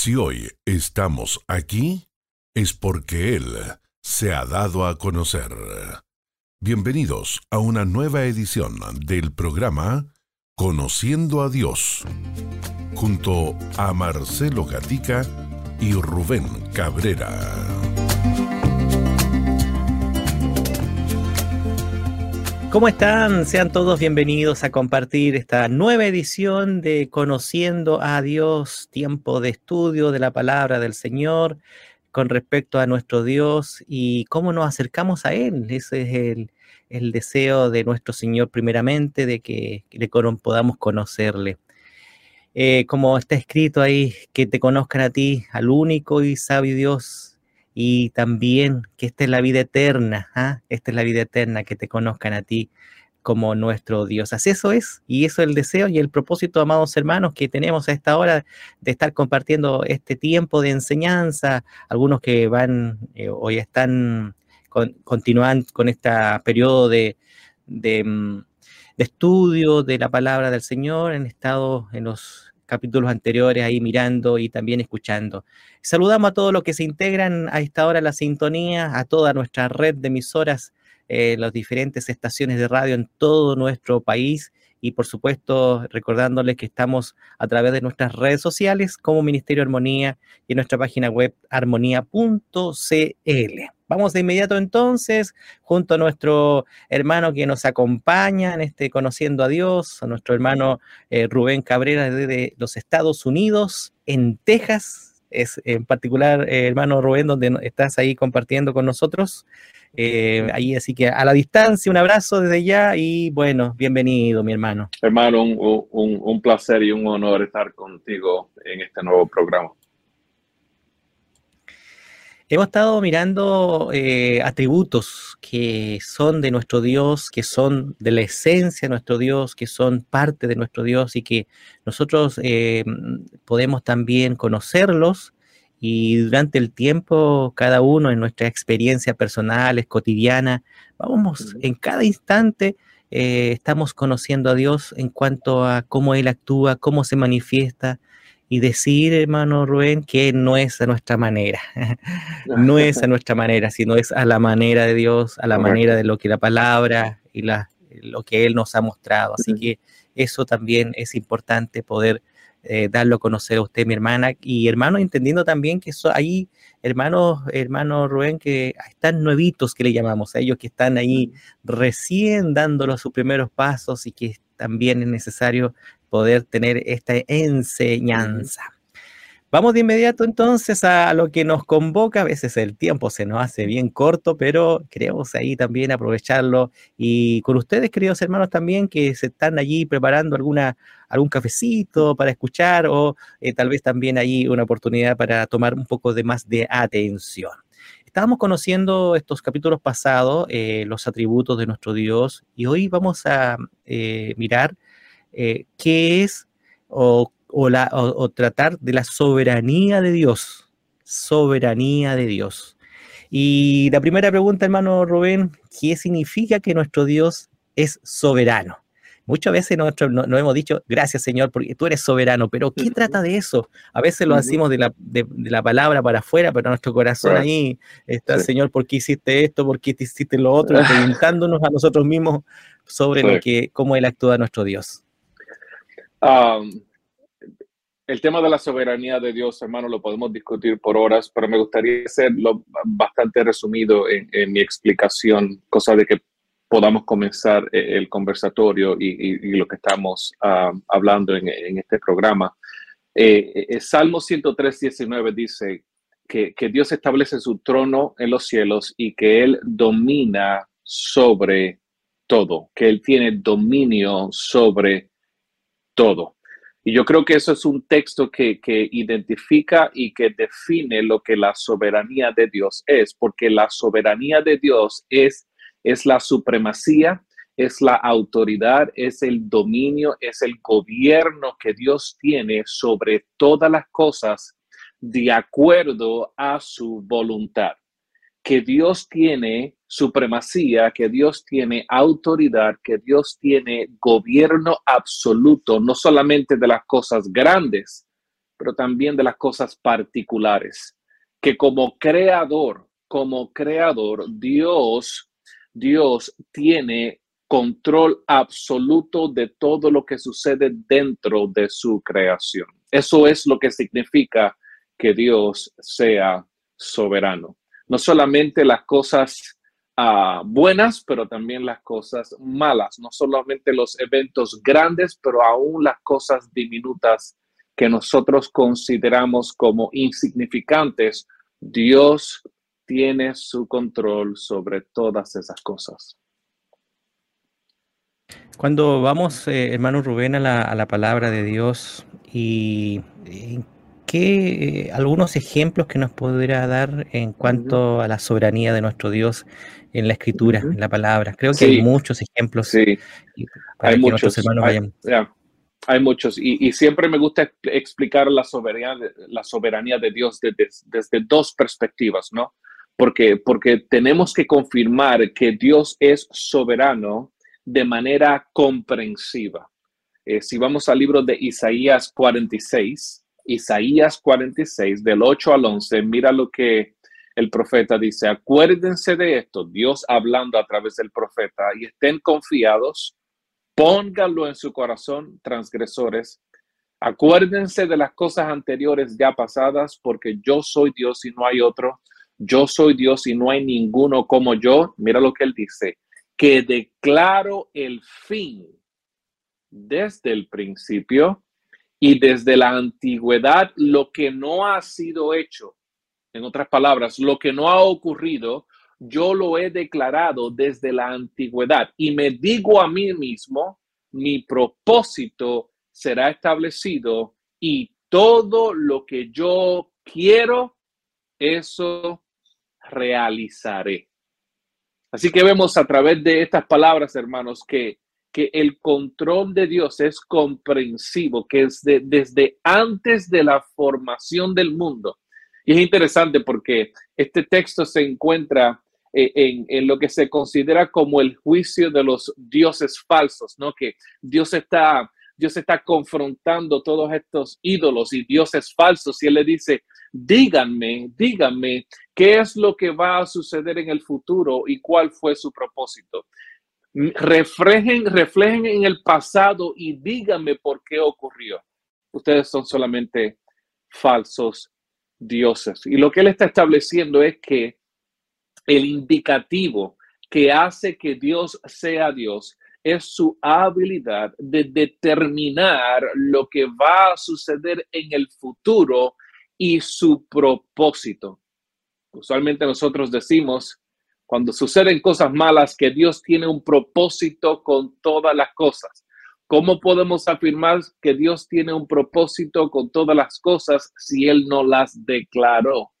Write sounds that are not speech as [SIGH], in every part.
Si hoy estamos aquí, es porque Él se ha dado a conocer. Bienvenidos a una nueva edición del programa Conociendo a Dios, junto a Marcelo Gatica y Rubén Cabrera. ¿Cómo están? Sean todos bienvenidos a compartir esta nueva edición de Conociendo a Dios, tiempo de estudio de la palabra del Señor con respecto a nuestro Dios y cómo nos acercamos a Él. Ese es el, deseo de nuestro Señor primeramente, de que le podamos conocerle. Eh, como está escrito ahí, que te conozcan a ti, al único y sabio Dios, y también que esta es la vida eterna, ¿ah? esta es la vida eterna, que te conozcan a ti como nuestro Dios. Así eso es, y eso es el deseo y el propósito, amados hermanos, que tenemos a esta hora de estar compartiendo este tiempo de enseñanza, algunos que van eh, ya están, continúan con este periodo de, de, mm, de estudio de la palabra del Señor, han estado en los capítulos anteriores ahí mirando y también escuchando. Saludamos a todos los que se integran a esta hora a la sintonía, a toda nuestra red de emisoras, eh, las diferentes estaciones de radio en todo nuestro país y por supuesto recordándoles que estamos a través de nuestras redes sociales como Ministerio Armonía y en nuestra página web armonía.cl. Vamos de inmediato entonces, junto a nuestro hermano que nos acompaña en este Conociendo a Dios, a nuestro hermano eh, Rubén Cabrera desde los Estados Unidos, en Texas, es en particular, eh, hermano Rubén, donde estás ahí compartiendo con nosotros. Eh, ahí, así que a la distancia, un abrazo desde ya y bueno, bienvenido, mi hermano. Hermano, un placer y un honor estar contigo en este nuevo programa. Hemos estado mirando eh, atributos que son de nuestro Dios, que son de la esencia de nuestro Dios, que son parte de nuestro Dios y que nosotros eh, podemos también conocerlos y durante el tiempo, cada uno en nuestra experiencia personal, cotidiana, vamos en cada instante. Eh, estamos conociendo a Dios en cuanto a cómo Él actúa, cómo se manifiesta, y decir, hermano Rubén, que no es a nuestra manera, [LAUGHS] no es a nuestra manera, sino es a la manera de Dios, a la manera de lo que la palabra y la, lo que Él nos ha mostrado. Así que eso también es importante poder eh, darlo a conocer a usted, mi hermana, y hermano, entendiendo también que eso, hay hermanos, hermano Rubén, que están nuevitos, que le llamamos, a ellos que están ahí recién dando sus primeros pasos y que también es necesario poder tener esta enseñanza. Vamos de inmediato entonces a lo que nos convoca. A veces el tiempo se nos hace bien corto, pero queremos ahí también aprovecharlo. Y con ustedes, queridos hermanos, también que se están allí preparando alguna, algún cafecito para escuchar o eh, tal vez también ahí una oportunidad para tomar un poco de más de atención. Estábamos conociendo estos capítulos pasados, eh, los atributos de nuestro Dios, y hoy vamos a eh, mirar eh, qué es o, la, o, tratar de la soberanía de Dios. Soberanía de Dios. Y la primera pregunta, hermano Rubén, ¿qué significa que nuestro Dios es soberano? Muchas veces nosotros nos no hemos dicho, gracias Señor, porque tú eres soberano, pero ¿qué trata de eso? A veces lo decimos de la, de, la palabra para afuera, pero nuestro corazón ahí está, Señor, ¿por qué hiciste esto? ¿Por qué hiciste lo otro? [LAUGHS] Preguntándonos a nosotros mismos sobre lo que, cómo Él actúa nuestro Dios el tema de la soberanía de Dios, hermano, lo podemos discutir por horas, pero me gustaría hacerlo bastante resumido en, mi explicación, cosa de que podamos comenzar eh, el conversatorio y, lo que estamos hablando en, este programa. Eh, eh, Salmo 103, 19 dice que, que Dios establece su trono en los cielos y que Él domina sobre todo, que Él tiene dominio sobre todo. Y yo creo que eso es un texto que, identifica y que define lo que la soberanía de Dios es, porque la soberanía de Dios es, es la supremacía, es la autoridad, es el dominio, es el gobierno que Dios tiene sobre todas las cosas de acuerdo a su voluntad. Que Dios tiene supremacía, que Dios tiene autoridad, que Dios tiene gobierno absoluto, no solamente de las cosas grandes, pero también de las cosas particulares. Que como creador, como creador, Dios, Dios tiene control absoluto de todo lo que sucede dentro de su creación. Eso es lo que significa que Dios sea soberano. No solamente las cosas uh, buenas, pero también las cosas malas. No solamente los eventos grandes, pero aún las cosas diminutas que nosotros consideramos como insignificantes. Dios tiene su control sobre todas esas cosas. Cuando vamos, eh, hermano Rubén, a la, palabra de Dios y ¿qué eh, algunos ejemplos que nos podría dar en cuanto a la soberanía de nuestro Dios en la escritura, en la palabra? Creo que hay muchos ejemplos. Sí, hay muchos. Hay, hay, muchos. Y, y, siempre me gusta explicar la soberanía, la soberanía de Dios desde, desde dos perspectivas, ¿no? Porque, porque tenemos que confirmar que Dios es soberano de manera comprensiva. Eh, si vamos al libro de Isaías 46, Isaías 46, del 8 al 11, mira lo que el profeta dice. Acuérdense de esto, Dios hablando a través del profeta, y estén confiados, pónganlo en su corazón, transgresores. Acuérdense de las cosas anteriores ya pasadas, porque yo soy Dios y no hay otro. Yo soy Dios y no hay ninguno como yo. Mira lo que él dice, que declaro el fin desde el principio y desde la antigüedad lo que no ha sido hecho, en otras palabras, lo que no ha ocurrido, yo lo he declarado desde la antigüedad y me digo a mí mismo, mi propósito será establecido y todo lo que yo quiero, eso realizaré. Así que vemos a través de estas palabras, hermanos, que que el control de Dios es comprensivo, que es desde antes de la formación del mundo. Y es interesante porque este texto se encuentra eh, en, en, lo que se considera como el juicio de los dioses falsos, ¿no? Que Dios está, Dios está confrontando todos estos ídolos y dioses falsos y él le dice, díganme, díganme qué es lo que va a suceder en el futuro y cuál fue su propósito reflejen, reflejen en el pasado y díganme por qué ocurrió. Ustedes son solamente falsos dioses. Y lo que él está estableciendo es que el indicativo que hace que Dios sea Dios es su habilidad de determinar lo que va a suceder en el futuro y su propósito. Usualmente nosotros decimos cuando suceden cosas malas, que Dios tiene un propósito con todas las cosas. ¿Cómo podemos afirmar que Dios tiene un propósito con todas las cosas si Él no las declaró?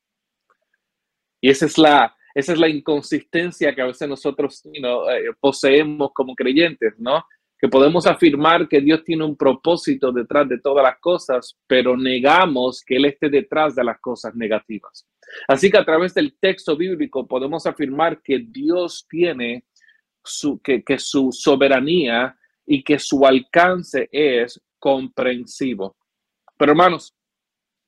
Y esa es la, esa es la inconsistencia que a veces nosotros eh, poseemos como creyentes, ¿no? Que podemos afirmar que Dios tiene un propósito detrás de todas las cosas, pero negamos que Él esté detrás de las cosas negativas. Así que a través del texto bíblico podemos afirmar que Dios tiene su, que, su soberanía y que su alcance es comprensivo. Pero hermanos,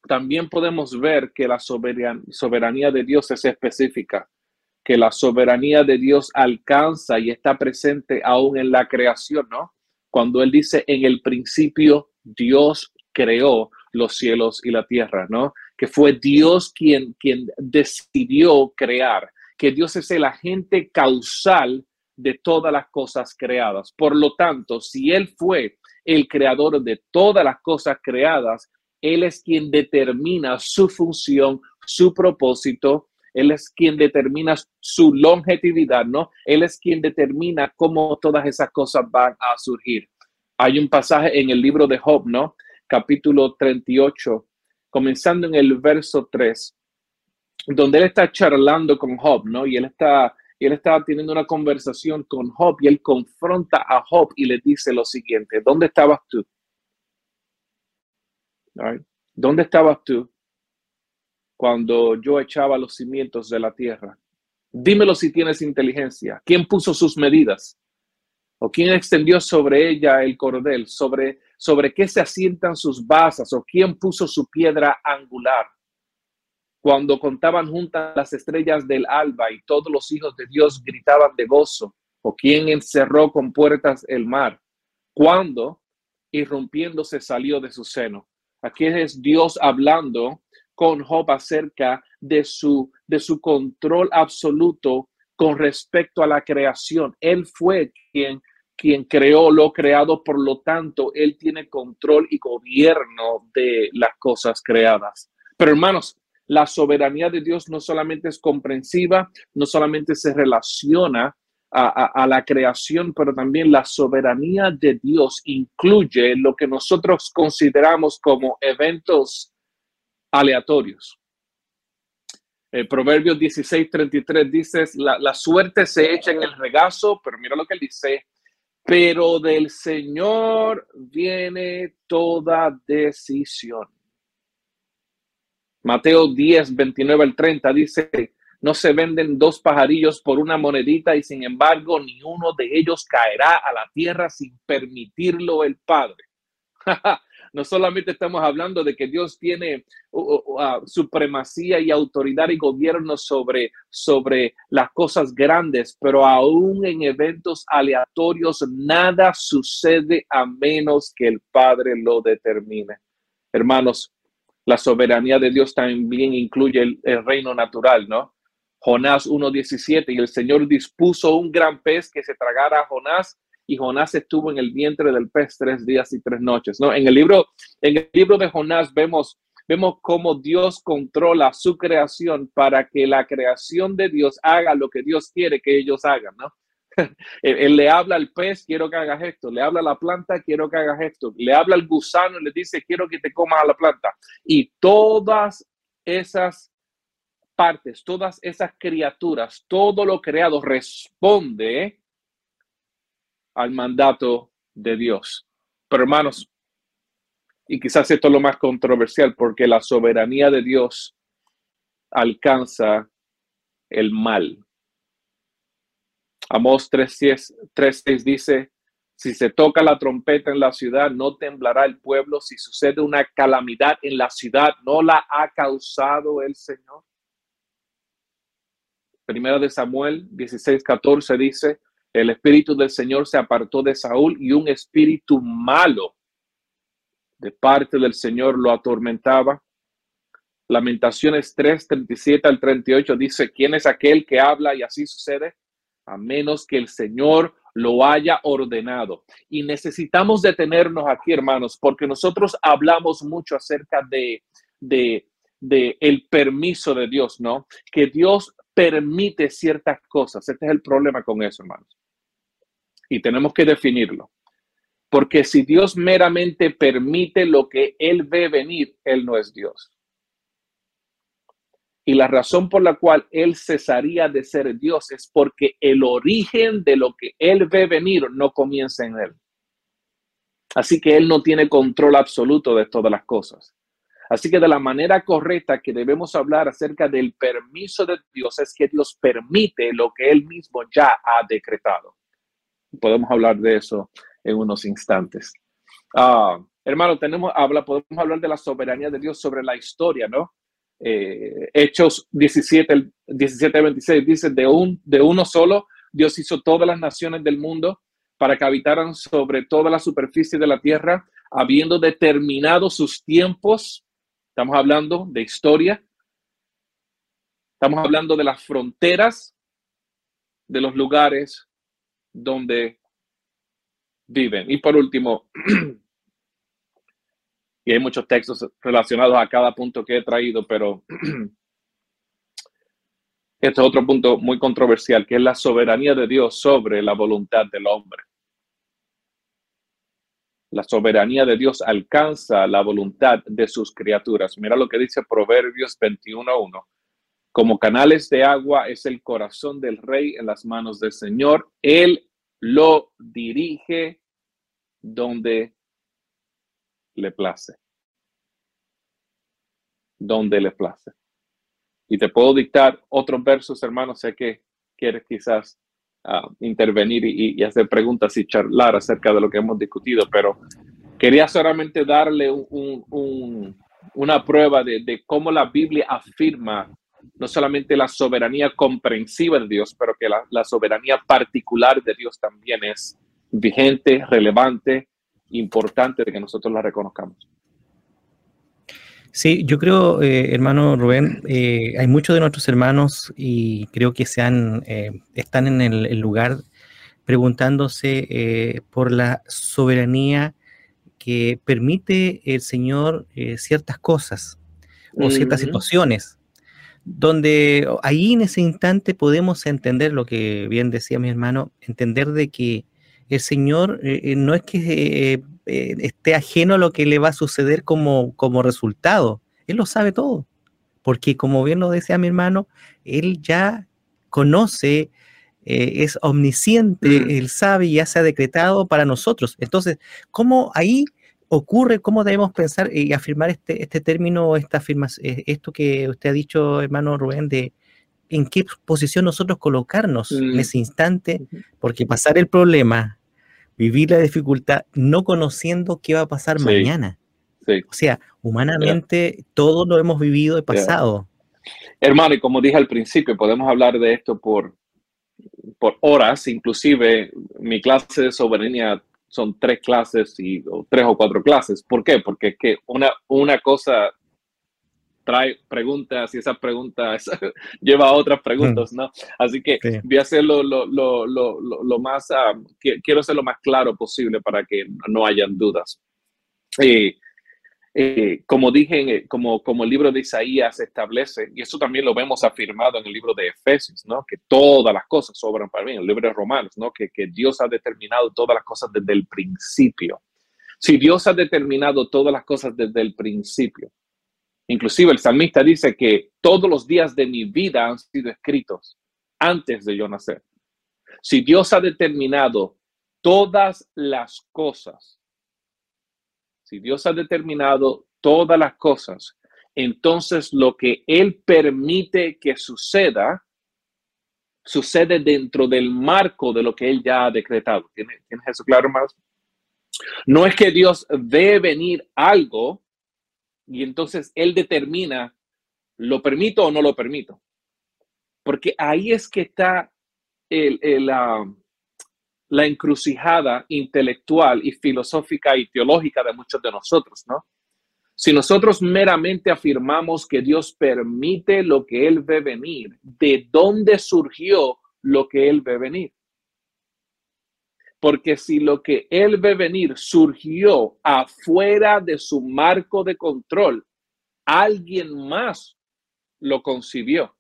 también podemos ver que la soberanía de Dios es específica, que la soberanía de Dios alcanza y está presente aún en la creación, ¿no? Cuando Él dice, en el principio Dios creó los cielos y la tierra, ¿no? que fue Dios quien, quien decidió crear, que Dios es el agente causal de todas las cosas creadas. Por lo tanto, si Él fue el creador de todas las cosas creadas, Él es quien determina su función, su propósito, Él es quien determina su longevidad, ¿no? Él es quien determina cómo todas esas cosas van a surgir. Hay un pasaje en el libro de Job, ¿no? Capítulo 38, comenzando en el verso 3, donde él está charlando con Job, ¿no? Y él está, él está teniendo una conversación con Job y él confronta a Job y le dice lo siguiente, ¿dónde estabas tú? ¿Dónde estabas tú cuando yo echaba los cimientos de la tierra? Dímelo si tienes inteligencia. ¿Quién puso sus medidas? ¿O quién extendió sobre ella el cordel? ¿Sobre sobre qué se asientan sus basas o quién puso su piedra angular. Cuando contaban juntas las estrellas del alba y todos los hijos de Dios gritaban de gozo, o quién encerró con puertas el mar. Cuando, irrumpiéndose, salió de su seno. Aquí es Dios hablando con Job acerca de su, de su control absoluto con respecto a la creación. Él fue quien, quien creó lo creado, por lo tanto, él tiene control y gobierno de las cosas creadas. Pero hermanos, la soberanía de Dios no solamente es comprensiva, no solamente se relaciona a, la creación, pero también la soberanía de Dios incluye lo que nosotros consideramos como eventos aleatorios. El Proverbios 16, 33 dice, la, la suerte se echa en el regazo, pero mira lo que dice, pero del Señor viene toda decisión. Mateo 10, 29 al 30 dice, no se venden dos pajarillos por una monedita y sin embargo ni uno de ellos caerá a la tierra sin permitirlo el Padre. [LAUGHS] no solamente estamos hablando de que Dios tiene supremacía y autoridad y gobierno sobre, sobre las cosas grandes, pero aún en eventos aleatorios nada sucede a menos que el Padre lo determine. Hermanos, la soberanía de Dios también incluye el reino natural, ¿no? Jonás 1.17, y el Señor dispuso un gran pez que se tragara a Jonás, y Jonás estuvo en el vientre del pez tres días y tres noches. ¿no? En, el libro, en el libro de Jonás vemos, vemos cómo Dios controla su creación para que la creación de Dios haga lo que Dios quiere que ellos hagan. ¿no? [LAUGHS] él, le habla al pez, quiero que hagas esto. Le habla a la planta, quiero que hagas esto. Le habla al gusano y le dice, quiero que te comas a la planta. Y todas esas partes, todas esas criaturas, todo lo creado responde al mandato de Dios. Pero hermanos, y quizás esto es lo más controversial, porque la soberanía de Dios alcanza el mal. Amós 3.6 dice, si se toca la trompeta en la ciudad, no temblará el pueblo. Si sucede una calamidad en la ciudad, no la ha causado el Señor. Primera de Samuel 16, 14 dice, el espíritu del Señor se apartó de Saúl y un espíritu malo de parte del Señor lo atormentaba. Lamentaciones 3, 37 al 38 dice, ¿quién es aquel que habla y así sucede? A menos que el Señor lo haya ordenado. Y necesitamos detenernos aquí, hermanos, porque nosotros hablamos mucho acerca de, de, el permiso de Dios, ¿no? Que Dios permite ciertas cosas. Este es el problema con eso, hermanos. Y tenemos que definirlo. Porque si Dios meramente permite lo que Él ve venir, Él no es Dios. Y la razón por la cual Él cesaría de ser Dios es porque el origen de lo que Él ve venir no comienza en Él. Así que Él no tiene control absoluto de todas las cosas. Así que de la manera correcta que debemos hablar acerca del permiso de Dios es que Dios permite lo que Él mismo ya ha decretado. Podemos hablar de eso en unos instantes. Ah, hermano, tenemos, habla, podemos hablar de la soberanía de Dios sobre la historia, ¿no? Eh, Hechos 17, 17, 26 dice, de, un, de uno solo, Dios hizo todas las naciones del mundo para que habitaran sobre toda la superficie de la tierra, habiendo determinado sus tiempos Estamos hablando de historia. Estamos hablando de las fronteras de los lugares donde viven. Y por último, [CLEARS THROAT] y hay muchos textos relacionados a cada punto que he traído, pero [CLEARS THROAT] este es otro punto muy controversial, que es la soberanía de Dios sobre la voluntad del hombre. La soberanía de Dios alcanza la voluntad de sus criaturas. Mira lo que dice Proverbios 21.1. Como canales de agua es el corazón del rey en las manos del Señor. Él lo dirige donde le place. Donde le place. Y te puedo dictar otros versos, hermanos. Sé que quieres quizás intervenir y, hacer preguntas y charlar acerca de lo que hemos discutido, pero Quería solamente darle una prueba de, cómo la Biblia afirma no solamente la soberanía comprensiva de Dios, pero que la, la soberanía particular de Dios también es vigente, relevante, importante de que nosotros la reconozcamos. Sí, yo creo, eh, hermano Rubén, eh, hay muchos de nuestros hermanos y creo que se han, eh, están en el, lugar preguntándose por la soberanía que permite el Señor ciertas cosas o ciertas situaciones, donde ahí en ese instante podemos entender lo que bien decía mi hermano, entender de que el Señor no es que eh, esté ajeno a lo que le va a suceder como, como resultado. Él lo sabe todo, porque como bien lo decía mi hermano, él ya conoce, eh, es omnisciente, mm. él sabe y ya se ha decretado para nosotros. Entonces, ¿cómo ahí ocurre, cómo debemos pensar y afirmar este, este término, esta afirmación, eh, esto que usted ha dicho, hermano Rubén, de en qué posición nosotros colocarnos en mm. ese instante, porque pasar el problema vivir la dificultad no conociendo qué va a pasar mañana. O sea, humanamente todo lo hemos vivido y pasado. Hermano, y como dije al principio, podemos hablar de esto por, por horas, inclusive mi clase de soberanía son tres clases y o tres o cuatro clases. ¿Por qué? Porque es que una, una cosa trae preguntas y esas preguntas [LAUGHS] lleva a otras preguntas, ¿no? Así que voy a hacerlo lo, lo, lo, lo más, ah, quiero ser lo más claro posible para que no hayan dudas. Eh, eh, como dije, como, como el libro de Isaías establece, y eso también lo vemos afirmado en el libro de Efesios, ¿no? Que todas las cosas sobran para mí, en el libro de Romanos, ¿no? Que, que Dios ha determinado todas las cosas desde el principio. Si Dios ha determinado todas las cosas desde el principio, Inclusive el salmista dice que todos los días de mi vida han sido escritos antes de yo nacer. Si Dios ha determinado todas las cosas, si Dios ha determinado todas las cosas, entonces lo que Él permite que suceda, sucede dentro del marco de lo que Él ya ha decretado. ¿Tienes, eso claro, más? No es que Dios ve venir algo y entonces él determina, ¿lo permito o no lo permito? Porque ahí es que está la, la encrucijada intelectual y filosófica y teológica de muchos de nosotros, ¿no? Si nosotros meramente afirmamos que Dios permite lo que Él ve venir, ¿de dónde surgió lo que Él ve venir? Porque si lo que él ve venir surgió afuera de su marco de control, alguien más lo concibió.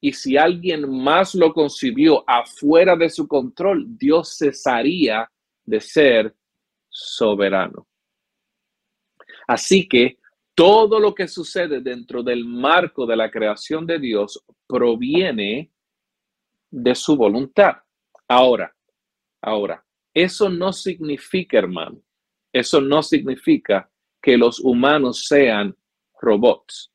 Y si alguien más lo concibió afuera de su control, Dios cesaría de ser soberano. Así que todo lo que sucede dentro del marco de la creación de Dios proviene de su voluntad. Ahora, ahora, eso no significa, hermano, eso no significa que los humanos sean robots.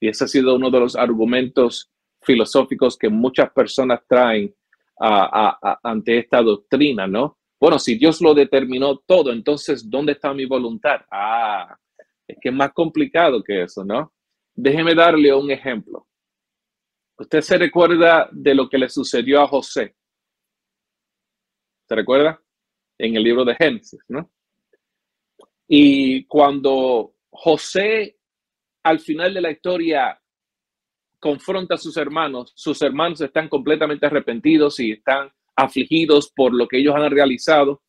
Y ese ha sido uno de los argumentos filosóficos que muchas personas traen ante esta doctrina, ¿no? Bueno, si Dios lo determinó todo, entonces, ¿dónde está mi voluntad? Ah, es que es más complicado que eso, ¿no? Déjeme darle un ejemplo. Usted se recuerda de lo que le sucedió a José. ¿Se recuerda? En el libro de Génesis, ¿no? Y cuando José al final de la historia confronta a sus hermanos, sus hermanos están completamente arrepentidos y están afligidos por lo que ellos han realizado.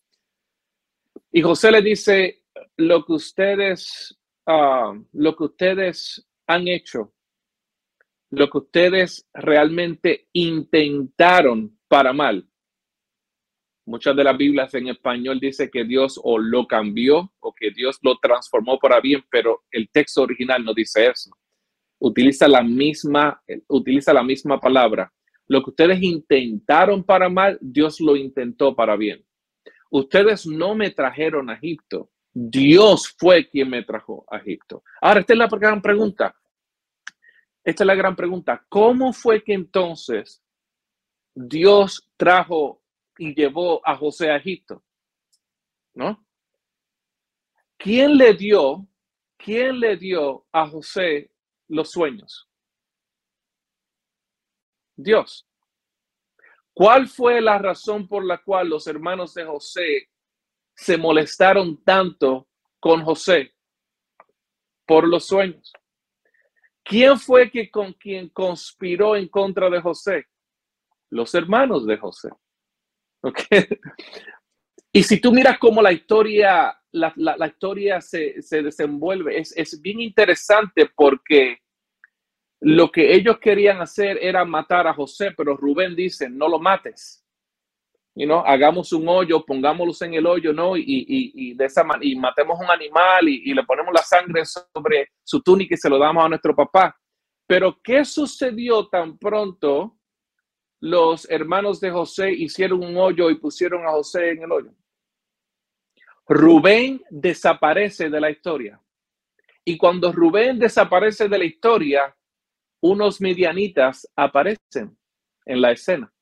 Y José le dice, lo que ustedes, ah, lo que ustedes han hecho, lo que ustedes realmente intentaron para mal, Muchas de las Biblias en español dice que Dios o lo cambió o que Dios lo transformó para bien, pero el texto original no dice eso. Utiliza la misma, utiliza la misma palabra. Lo que ustedes intentaron para mal, Dios lo intentó para bien. Ustedes no me trajeron a Egipto. Dios fue quien me trajo a Egipto. Ahora, esta es la gran pregunta. Esta es la gran pregunta. ¿Cómo fue que entonces Dios trajo y llevó a José a Egipto. ¿No? ¿quién le dio, quién le dio a José los sueños? Dios. ¿Cuál fue la razón por la cual los hermanos de José se molestaron tanto con José por los sueños? ¿Quién fue que con quien conspiró en contra de José? Los hermanos de José. Y si tú miras cómo la historia, la, historia se, desenvuelve, es, es, bien interesante porque lo que ellos querían hacer era matar a José, pero Rubén dice, no lo mates. You know, hagamos un hoyo, pongámoslos en el hoyo, ¿no? Y, y, de esa y matemos un animal y, y, le ponemos la sangre sobre su túnica y se lo damos a nuestro papá. Pero ¿qué sucedió tan pronto los hermanos de José hicieron un hoyo y pusieron a José en el hoyo? Rubén desaparece de la historia. Y cuando Rubén desaparece de la historia, unos midianitas aparecen en la escena.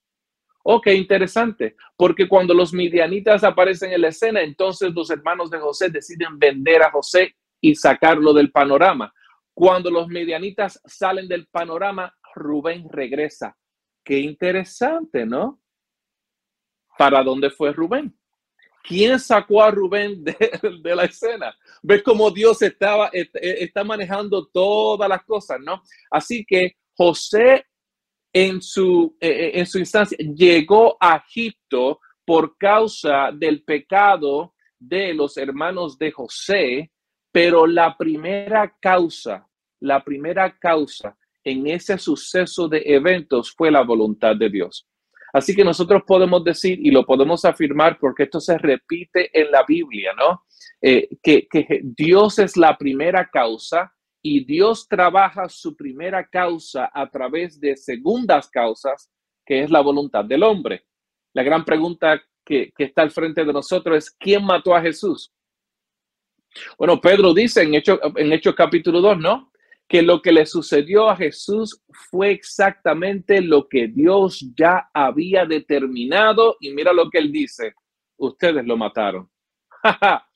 Ok, interesante, porque cuando los midianitas aparecen en la escena, entonces los hermanos de José deciden vender a José y sacarlo del panorama. Cuando los midianitas salen del panorama, Rubén regresa. Qué interesante, ¿no? ¿Para dónde fue Rubén? ¿Quién sacó a Rubén [LAUGHS] de, la escena? ¿Ves cómo Dios estaba, está manejando todas las cosas, ¿no? Así que José en su, eh, eh, en su instancia, llegó a Egipto por causa del pecado de los hermanos de José, pero la primera causa, la primera causa en ese suceso de eventos fue la voluntad de Dios. Así que nosotros podemos decir y lo podemos afirmar porque esto se repite en la Biblia, ¿no? Eh, que, Dios es la primera causa y Dios trabaja su primera causa a través de segundas causas, que es la voluntad del hombre. La gran pregunta que, está al frente de nosotros es, ¿quién mató a Jesús? Bueno, Pedro dice en Hechos capítulo 2, ¿no? Que lo que le sucedió a Jesús fue exactamente lo que Dios ya había determinado. Y mira lo que él dice, ustedes lo mataron. [LAUGHS]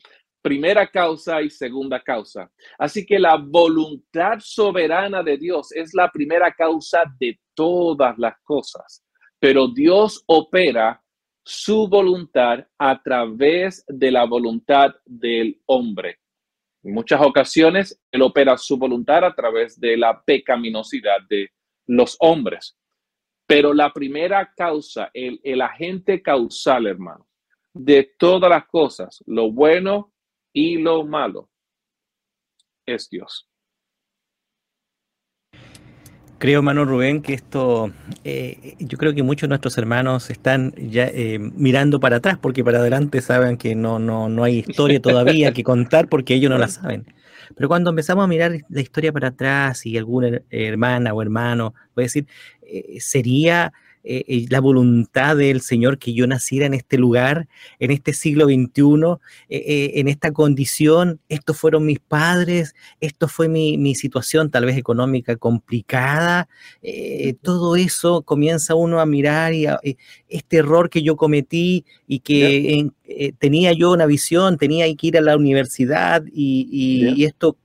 primera causa y segunda causa. Así que la voluntad soberana de Dios es la primera causa de todas las cosas, pero Dios opera su voluntad a través de la voluntad del hombre. En muchas ocasiones, Él opera su voluntad a través de la pecaminosidad de los hombres. Pero la primera causa, el, el agente causal, hermano, de todas las cosas, lo bueno y lo malo es Dios. Creo, hermano Rubén, que esto, eh, yo creo que muchos de nuestros hermanos están ya eh, mirando para atrás, porque para adelante saben que no, no, no hay historia [LAUGHS] todavía que contar porque ellos no la saben. Pero cuando empezamos a mirar la historia para atrás y alguna hermana o hermano puede decir, eh, sería eh, eh, la voluntad del Señor que yo naciera en este lugar, en este siglo XXI, eh, en esta condición. Estos fueron mis padres, esto fue mi, situación tal vez económica complicada. todo eso comienza uno a mirar y este error que yo cometí y que tenía yo una visión, tenía que ir a la universidad y esto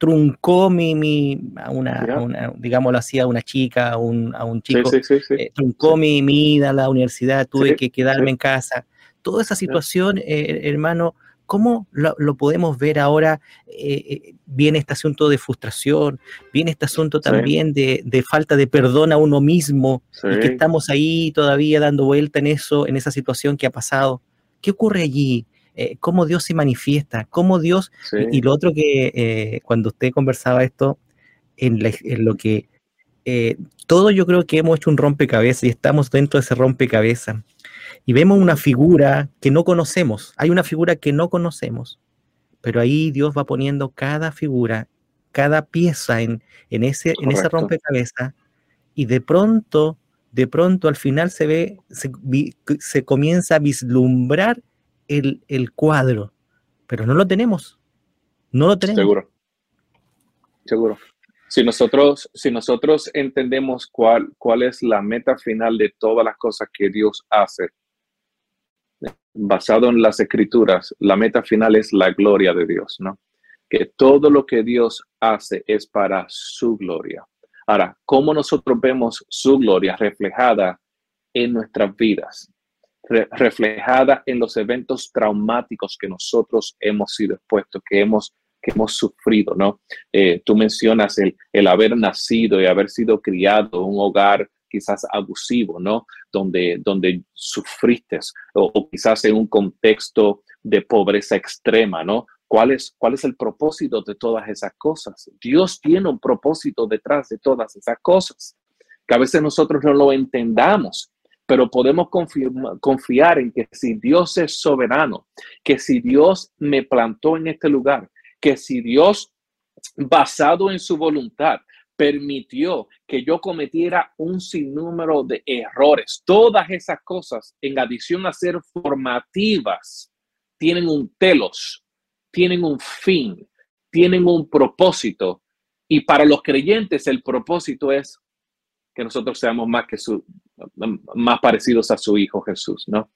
truncó mi, mi a una, digámoslo así, a una chica, a un, a un chico, eh, truncó mi, mi, ida a la universidad, tuve que quedarme en casa. Toda esa situación, eh, hermano, ¿cómo lo, podemos ver ahora? Eh, viene este asunto de frustración, viene este asunto también de, de, falta de perdón a uno mismo, y que estamos ahí todavía dando vuelta en eso, en esa situación que ha pasado. ¿Qué ocurre allí? Eh, cómo Dios se manifiesta, cómo Dios, y, lo otro que eh, cuando usted conversaba esto, en, lo que eh, todo yo creo que hemos hecho un rompecabezas y estamos dentro de ese rompecabezas. Y vemos una figura que no conocemos, hay una figura que no conocemos, pero ahí Dios va poniendo cada figura, cada pieza en, en ese, en ese rompecabezas. Y de pronto, de pronto al final se ve, se, se comienza a vislumbrar el, cuadro, pero no lo tenemos. No lo tenemos. Seguro. Seguro. Si nosotros, si nosotros entendemos cuál, cuál es la meta final de todas las cosas que Dios hace, basado en las escrituras, la meta final es la gloria de Dios, ¿no? Que todo lo que Dios hace es para su gloria. Ahora, ¿cómo nosotros vemos su gloria reflejada en nuestras vidas? Reflejada en los eventos traumáticos que nosotros hemos sido expuestos, que hemos, que hemos sufrido, ¿no? Eh, tú mencionas el, el haber nacido y haber sido criado en un hogar quizás abusivo, ¿no? Donde, donde sufriste o, quizás en un contexto de pobreza extrema, ¿no? ¿Cuál es, ¿Cuál es el propósito de todas esas cosas? Dios tiene un propósito detrás de todas esas cosas, que a veces nosotros no lo entendamos, pero podemos confiar en que si Dios es soberano, que si Dios me plantó en este lugar, que si Dios, basado en su voluntad, permitió que yo cometiera un sinnúmero de errores, todas esas cosas, en adición a ser formativas, tienen un telos, tienen un fin, tienen un propósito. Y para los creyentes el propósito es que nosotros seamos más que su, más parecidos a su Hijo Jesús, ¿no?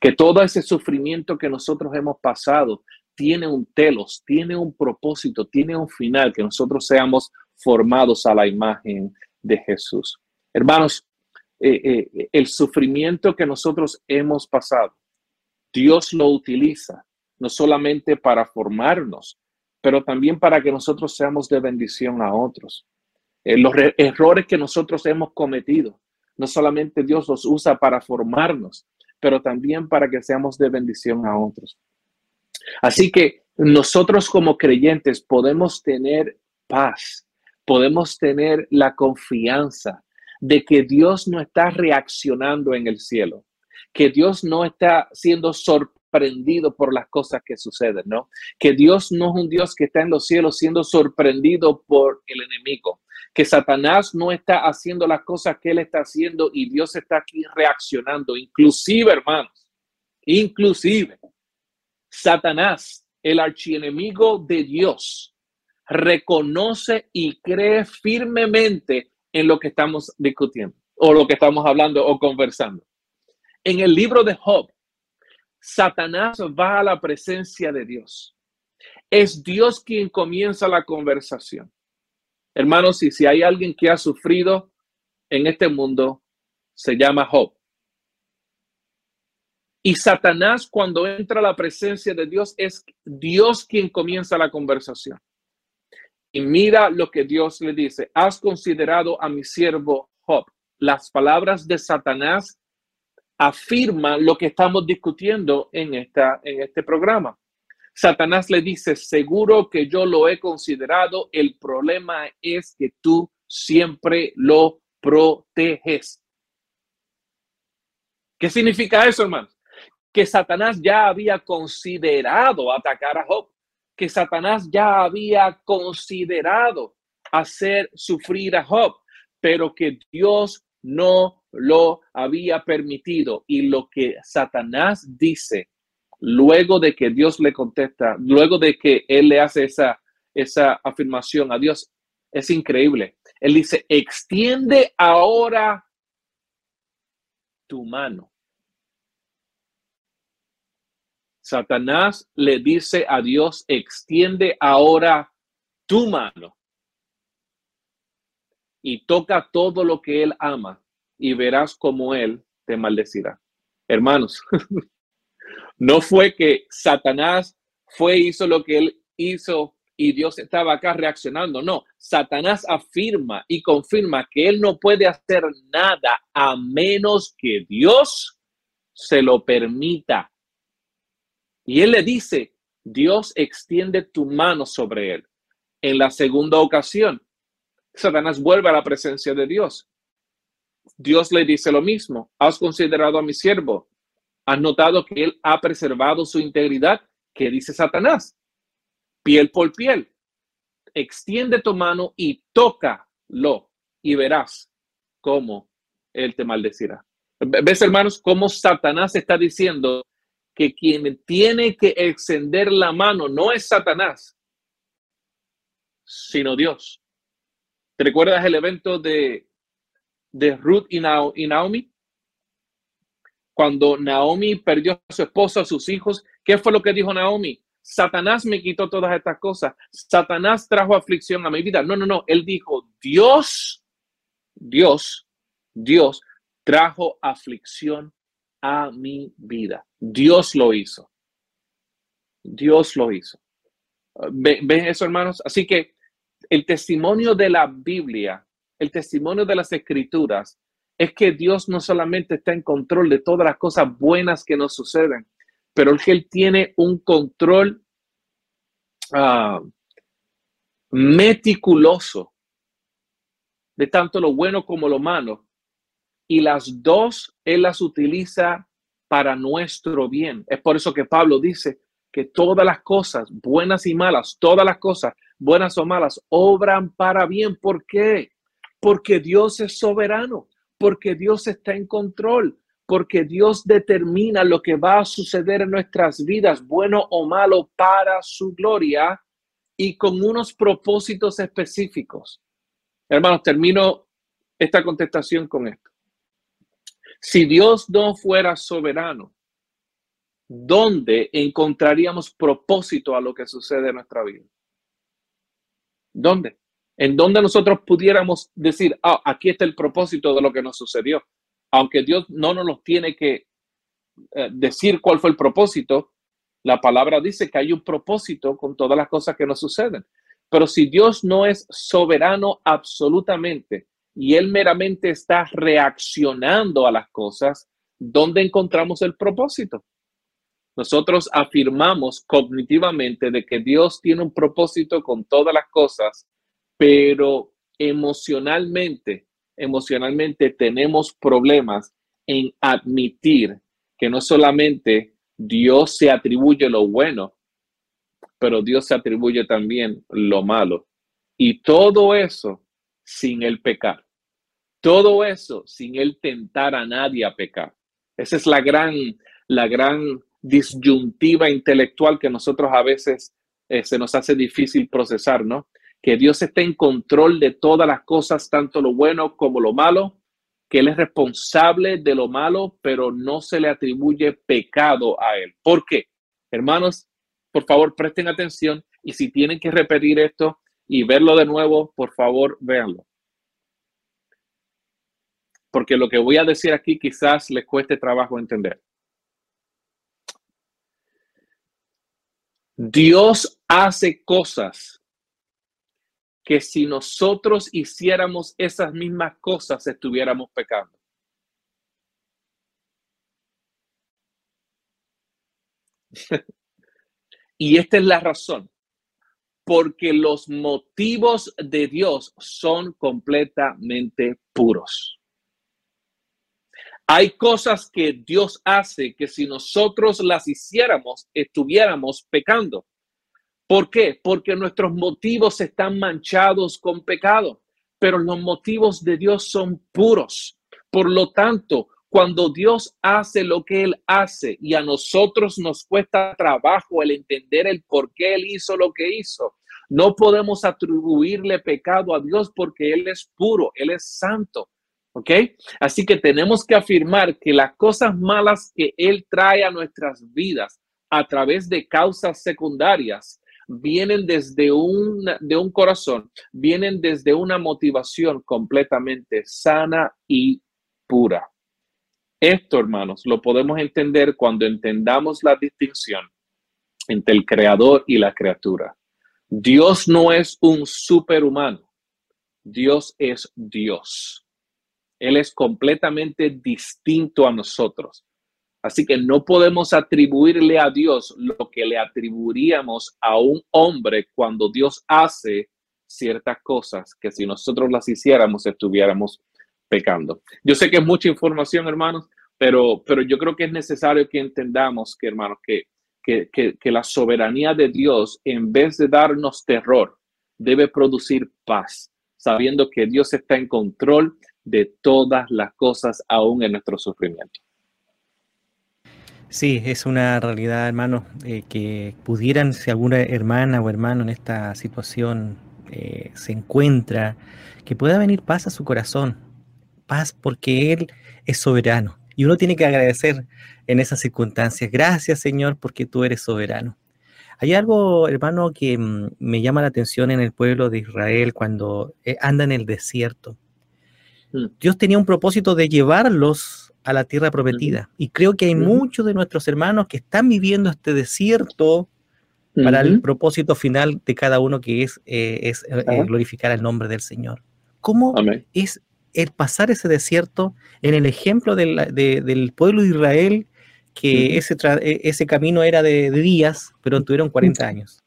Que todo ese sufrimiento que nosotros hemos pasado tiene un telos, tiene un propósito, tiene un final, que nosotros seamos formados a la imagen de Jesús. Hermanos, eh, eh, el sufrimiento que nosotros hemos pasado, Dios lo utiliza no solamente para formarnos, pero también para que nosotros seamos de bendición a otros. Eh, los errores que nosotros hemos cometido, no solamente Dios los usa para formarnos, pero también para que seamos de bendición a otros. Así que nosotros como creyentes podemos tener paz, podemos tener la confianza de que Dios no está reaccionando en el cielo, que Dios no está siendo sorprendido por las cosas que suceden, ¿no? Que Dios no es un Dios que está en los cielos siendo sorprendido por el enemigo, que Satanás no está haciendo las cosas que él está haciendo y Dios está aquí reaccionando. Inclusive, hermanos, inclusive, Satanás, el archienemigo de Dios, reconoce y cree firmemente en lo que estamos discutiendo o lo que estamos hablando o conversando. En el libro de Job, Satanás va a la presencia de Dios. Es Dios quien comienza la conversación. Hermanos, y si hay alguien que ha sufrido en este mundo, se llama Job. Y Satanás cuando entra a la presencia de Dios es Dios quien comienza la conversación. Y mira lo que Dios le dice, has considerado a mi siervo Job. Las palabras de Satanás afirman lo que estamos discutiendo en, esta, en este programa. Satanás le dice, seguro que yo lo he considerado, el problema es que tú siempre lo proteges. ¿Qué significa eso, hermanos? Que Satanás ya había considerado atacar a Job, que Satanás ya había considerado hacer sufrir a Job, pero que Dios no lo había permitido. Y lo que Satanás dice luego de que Dios le contesta, luego de que Él le hace esa, esa afirmación a Dios, es increíble. Él dice, extiende ahora tu mano. Satanás le dice a Dios, extiende ahora tu mano y toca todo lo que Él ama y verás cómo Él te maldecirá. Hermanos, [LAUGHS] No fue que Satanás fue, hizo lo que él hizo y Dios estaba acá reaccionando. No, Satanás afirma y confirma que él no puede hacer nada a menos que Dios se lo permita. Y él le dice, Dios extiende tu mano sobre él. En la segunda ocasión, Satanás vuelve a la presencia de Dios. Dios le dice lo mismo. Has considerado a mi siervo. ¿Has notado que él ha preservado su integridad? ¿Qué dice Satanás? Piel por piel. Extiende tu mano y tócalo y verás cómo él te maldecirá. ¿Ves, hermanos, cómo Satanás está diciendo que quien tiene que extender la mano no es Satanás, sino Dios? ¿Te recuerdas el evento de, de Ruth y Naomi? Cuando Naomi perdió a su esposo, a sus hijos, ¿qué fue lo que dijo Naomi? Satanás me quitó todas estas cosas. Satanás trajo aflicción a mi vida. No, no, no. Él dijo, Dios, Dios, Dios trajo aflicción a mi vida. Dios lo hizo. Dios lo hizo. ¿Ven eso, hermanos? Así que el testimonio de la Biblia, el testimonio de las escrituras, es que Dios no solamente está en control de todas las cosas buenas que nos suceden, pero que Él tiene un control uh, meticuloso de tanto lo bueno como lo malo. Y las dos Él las utiliza para nuestro bien. Es por eso que Pablo dice que todas las cosas, buenas y malas, todas las cosas, buenas o malas, obran para bien. ¿Por qué? Porque Dios es soberano, porque Dios está en control, porque Dios determina lo que va a suceder en nuestras vidas, bueno o malo, para su gloria y con unos propósitos específicos. Hermanos, termino esta contestación con esto. Si Dios no fuera soberano, ¿dónde encontraríamos propósito a lo que sucede en nuestra vida? ¿Dónde? En donde nosotros pudiéramos decir, ah, aquí está el propósito de lo que nos sucedió aunque Dios no nos tiene que eh, decir cuál fue el propósito, la palabra dice que hay un propósito con todas las cosas que nos suceden. Pero si Dios no es soberano absolutamente y Él meramente está reaccionando a las cosas, ¿dónde encontramos el propósito? Nosotros afirmamos cognitivamente de que Dios tiene un propósito con todas las cosas, pero emocionalmente emocionalmente tenemos problemas en admitir que no solamente Dios se atribuye lo bueno, pero Dios se atribuye también lo malo. Y todo eso sin el pecar. Todo eso sin él tentar a nadie a pecar. Esa es la gran, la gran disyuntiva intelectual que nosotros a veces eh, se nos hace difícil procesar, ¿no? Que Dios está en control de todas las cosas, tanto lo bueno como lo malo, que Él es responsable de lo malo, pero no se le atribuye pecado a Él. ¿Por qué? Hermanos, por favor, presten atención y si tienen que repetir esto y verlo de nuevo, por favor, véanlo. Porque lo que voy a decir aquí quizás les cueste trabajo entender. Dios hace cosas que si nosotros hiciéramos esas mismas cosas estuviéramos pecando. [LAUGHS] y esta es la razón, porque los motivos de Dios son completamente puros. Hay cosas que Dios hace que si nosotros las hiciéramos, estuviéramos pecando. ¿Por qué? Porque nuestros motivos están manchados con pecado, pero los motivos de Dios son puros. Por lo tanto, cuando Dios hace lo que Él hace y a nosotros nos cuesta trabajo el entender el por qué Él hizo lo que hizo, no podemos atribuirle pecado a Dios porque Él es puro, Él es santo. ¿Ok? Así que tenemos que afirmar que las cosas malas que Él trae a nuestras vidas a través de causas secundarias vienen desde un, de un corazón, vienen desde una motivación completamente sana y pura. Esto, hermanos, lo podemos entender cuando entendamos la distinción entre el creador y la criatura. Dios no es un superhumano. Dios es Dios. Él es completamente distinto a nosotros. Así que no podemos atribuirle a Dios lo que le atribuiríamos a un hombre cuando Dios hace ciertas cosas que si nosotros las hiciéramos estuviéramos pecando. Yo sé que es mucha información, hermanos, pero, pero yo creo que es necesario que entendamos que, hermanos, que, que, que la soberanía de Dios, en vez de darnos terror, debe producir paz, sabiendo que Dios está en control de todas las cosas, aún en nuestro sufrimiento. Sí, es una realidad, hermano, eh, que pudieran, si alguna hermana o hermano en esta situación eh, se encuentra, que pueda venir paz a su corazón, paz porque Él es soberano Y uno tiene que agradecer en esas circunstancias. Gracias, Señor, porque tú eres soberano. Hay algo, hermano, que mm, me llama la atención en el pueblo de Israel cuando eh, anda en el desierto. Mm. Dios tenía un propósito de llevarlos a la tierra prometida. Y creo que hay muchos de nuestros hermanos que están viviendo este desierto para el propósito final de cada uno que es, eh, es eh, glorificar el nombre del Señor. ¿Cómo es el pasar ese desierto en el ejemplo del pueblo de Israel que ese, e, ese camino era de, días, pero tuvieron 40 años.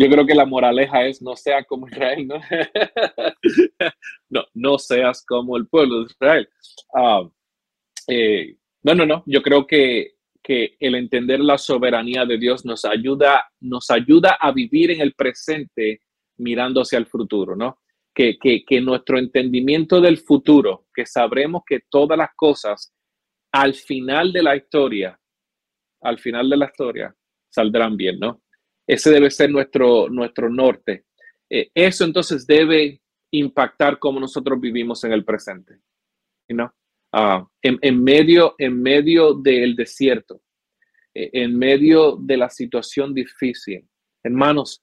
Yo creo que la moraleja es no sea como Israel, [LAUGHS] ¿no? no, seas como el pueblo de Israel. Ah, eh, no, no, no. Yo creo que, que el entender la soberanía de Dios nos ayuda, nos ayuda a vivir en el presente mirando hacia el futuro, ¿no? Que, que, que nuestro entendimiento del futuro, que sabremos que todas las cosas al final de la historia, al final de la historia, saldrán bien, ¿no? Ese debe ser nuestro, nuestro norte. Eh, eso entonces debe impactar cómo nosotros vivimos en el presente. Ah, en, medio, en medio del desierto, eh, en medio de la situación difícil. Hermanos,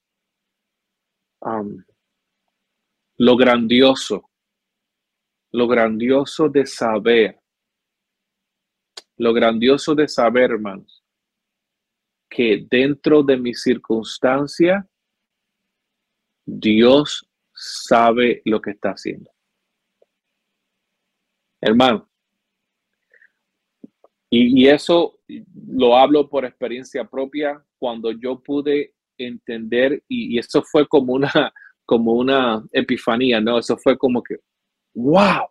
lo grandioso, lo grandioso de saber lo grandioso de saber, hermanos, que dentro de mi circunstancia, Dios sabe lo que está haciendo. Hermano, y, eso lo hablo por experiencia propia cuando yo pude entender, y, y eso fue como una, como una epifanía, ¿no? Eso fue como que, wow,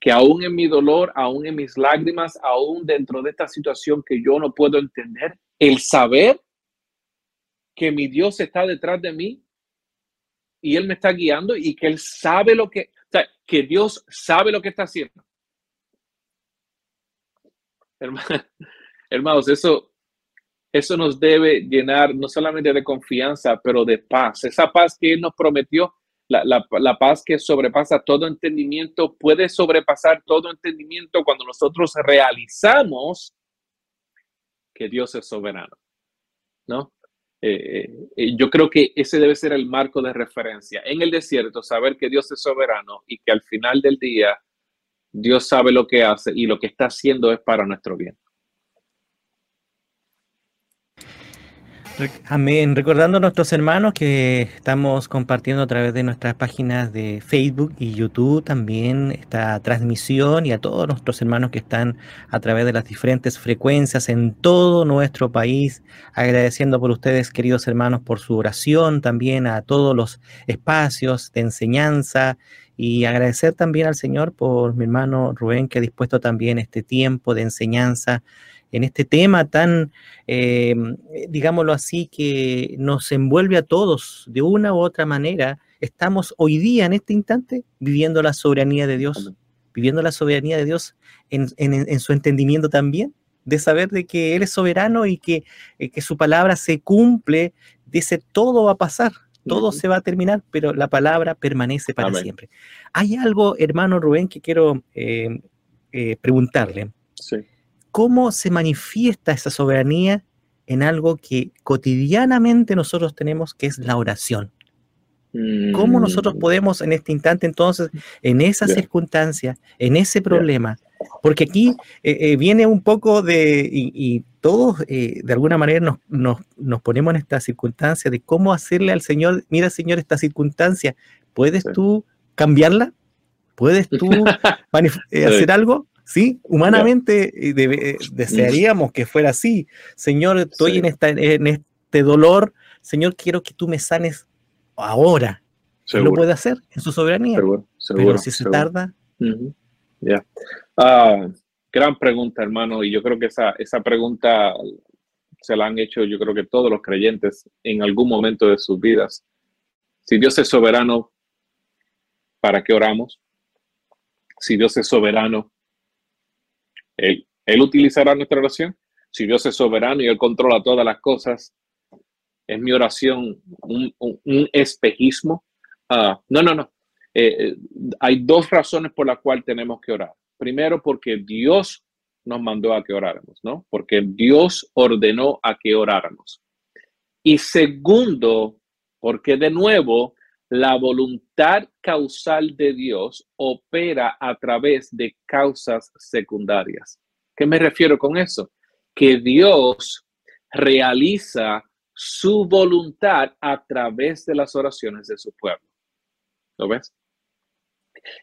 que aún en mi dolor, aún en mis lágrimas, aún dentro de esta situación que yo no puedo entender, el saber que mi Dios está detrás de mí y Él me está guiando y que Él sabe lo que, o sea, que Dios sabe lo que está haciendo. [LAUGHS] Hermanos, eso, eso nos debe llenar no solamente de confianza, pero de paz. Esa paz que Él nos prometió la, paz que sobrepasa todo entendimiento puede sobrepasar todo entendimiento cuando nosotros realizamos que Dios es soberano, ¿no? Eh, eh, yo creo que ese debe ser el marco de referencia. En el desierto, saber que Dios es soberano y que al final del día Dios sabe lo que hace y lo que está haciendo es para nuestro bien. Amén. Recordando a nuestros hermanos que estamos compartiendo a través de nuestras páginas de Facebook y YouTube también esta transmisión y a todos nuestros hermanos que están a través de las diferentes frecuencias en todo nuestro país, agradeciendo por ustedes, queridos hermanos, por su oración, también a todos los espacios de enseñanza y agradecer también al Señor por mi hermano Rubén que ha dispuesto también este tiempo de enseñanza en este tema tan, eh, digámoslo así, que nos envuelve a todos de una u otra manera, estamos hoy día, en este instante, viviendo la soberanía de Dios, viviendo la soberanía de Dios en, su entendimiento también, de saber de que Él es soberano y que, eh, que su palabra se cumple, dice, todo va a pasar, todo se va a terminar, pero la palabra permanece para siempre. Hay algo, hermano Rubén, que quiero eh, preguntarle. Sí cómo se manifiesta esa soberanía en algo que cotidianamente nosotros tenemos, que es la oración. ¿Cómo nosotros mm. podemos en este instante, entonces, en esa circunstancia, en ese problema? Porque aquí eh, eh, viene un poco de, y, todos eh, de alguna manera nos, nos, ponemos en esta circunstancia de cómo hacerle al Señor, mira Señor, esta circunstancia, ¿puedes tú cambiarla? ¿Puedes tú [LAUGHS] hacer algo? ¿sí? Humanamente [CLEARS THROAT] desearíamos que fuera así. Señor, estoy en, esta, en este dolor, Señor, quiero que tú me sanes ahora. Lo puede hacer en su soberanía. Pero si se tarda. Ya. Ah, gran pregunta, hermano. Y yo creo que esa, esa pregunta se la han hecho, yo creo que todos los creyentes en algún momento de sus vidas. Si Dios es soberano, ¿para qué oramos? Si Dios es soberano, él, utilizará nuestra oración. Si Dios es soberano y Él controla todas las cosas, es mi oración un, espejismo. Ah, no, no, no. Eh, eh, hay dos razones por las cuales tenemos que orar. Primero porque Dios nos mandó a que oráramos, ¿no? Porque Dios ordenó a que oráramos. Y segundo, porque de nuevo, la voluntad causal de Dios opera a través de causas secundarias. ¿Qué me refiero con eso? Que Dios realiza su voluntad a través de las oraciones de su pueblo. ¿Lo ves?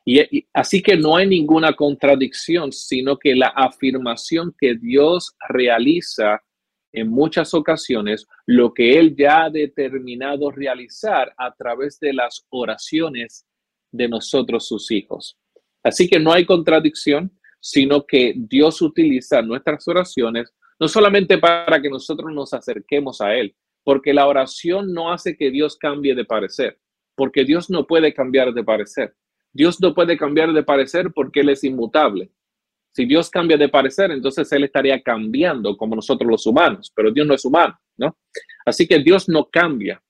Y, así que no hay ninguna contradicción, sino que la afirmación que Dios realiza en muchas ocasiones lo que Él ya ha determinado realizar a través de las oraciones de nosotros, sus hijos. Así que no hay contradicción, sino que Dios utiliza nuestras oraciones no solamente para que nosotros nos acerquemos a Él, porque la oración no hace que Dios cambie de parecer, porque Dios no puede cambiar de parecer. Dios no puede cambiar de parecer porque Él es inmutable. Si Dios cambia de parecer, entonces Él estaría cambiando como nosotros los humanos, pero Dios no es humano, ¿no? Así que Dios no cambia.